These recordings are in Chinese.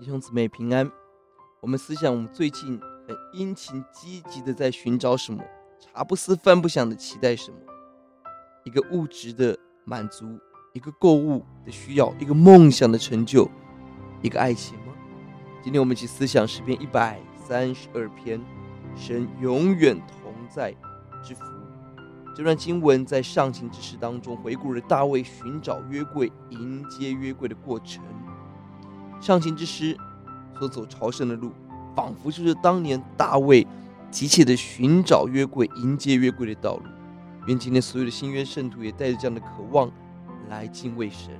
弟兄姊妹平安。我们思想，我们最近很殷勤积极的在寻找什么？茶不思饭不想的期待什么？一个物质的满足，一个购物的需要，一个梦想的成就，一个爱情吗？今天我们一起思想诗篇一百三十二篇，神永远同在之福。这段经文在上行之诗当中回顾了大卫寻找约柜、迎接约柜的过程。上行之诗所走朝圣的路，仿佛就是当年大卫急切的寻找约柜、迎接约柜的道路。愿今天所有的新约圣徒也带着这样的渴望来敬畏神。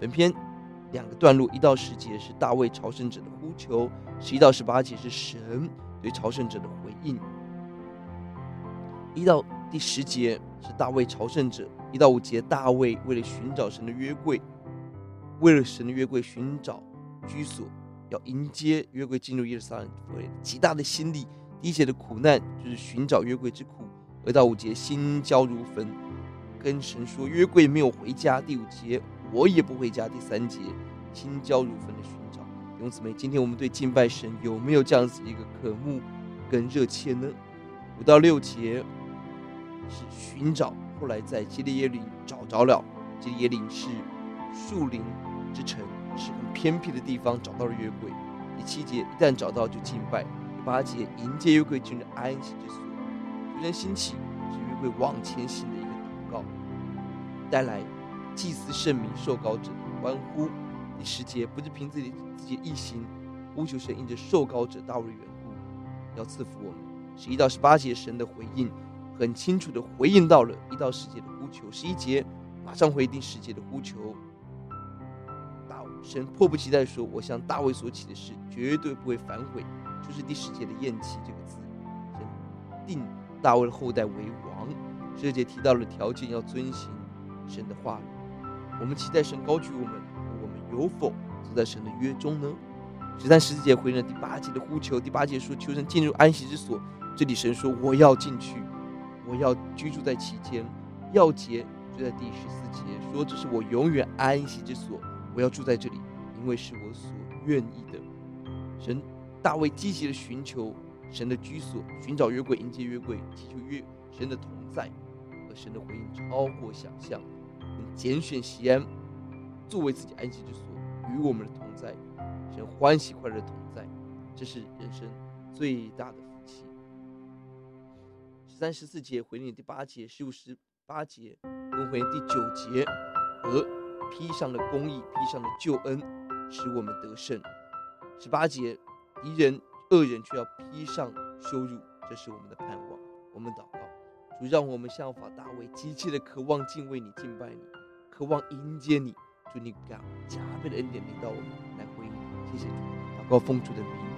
本篇两个段落，一到十节是大卫朝圣者的呼求，十一到十八节是神对朝圣者的回应。一到第十节是大卫朝圣者，一到五节大卫为了寻找神的约柜，为了神的约柜寻找。居所要迎接约柜进入耶路撒冷，极大的心力。第一节的苦难就是寻找约柜之苦。二到五节心焦如焚，跟神说约柜没有回家。第五节我也不回家。第三节心焦如焚的寻找。弟兄姊妹，今天我们对敬拜神有没有这样子一个渴慕跟热切呢？五到六节是寻找，后来在基列耶琳找着了。基列耶琳是树林之城。是很偏僻的地方找到了约柜。第七节，一旦找到就敬拜。第八节，迎接约柜进入安息之所。突然兴起，是约柜往前行的一个祷告，带来祭祀圣民受膏者的欢呼。第十节，不是凭自己自己一行，呼求神因着受膏者大卫的缘故，要赐福我们。十一到十八节，神的回应很清楚的回应到了一到十节的呼求。十一节马上回应十节的呼求。神迫不及待说：“我向大卫所起的誓，绝对不会反悔。”就是第十节的“厌弃”这个字。神定大卫的后代为王。十节提到了条件，要遵行神的话语。我们期待神高举我们，我们有否走在神的约中呢？十三、十四节回应了第八节的呼求。第八节说：“求神进入安息之所。”这里神说：“我要进去，我要居住在其间。”要结就在第十四节说：“这是我永远安息之所。”我要住在这里，因为是我所愿意的。神大卫积极的寻求神的居所，寻找约柜，迎接约柜，祈求约神的同在，和神的回应超过想象。拣选西安作为自己安息之所，与我们的同在，神欢喜快乐的同在，这是人生最大的福气。十三、十四节回应第八节，十五、十八节跟回应第九节和。披上了公义，披上了救恩，使我们得胜。十八节，敌人恶人却要披上羞辱，这是我们的盼望。我们祷告，主让我们效法大卫，急切的渴望敬畏你、敬拜你，渴望迎接你。祝你加加倍的恩典临到我们，来回应。谢谢主，祷告奉主的名。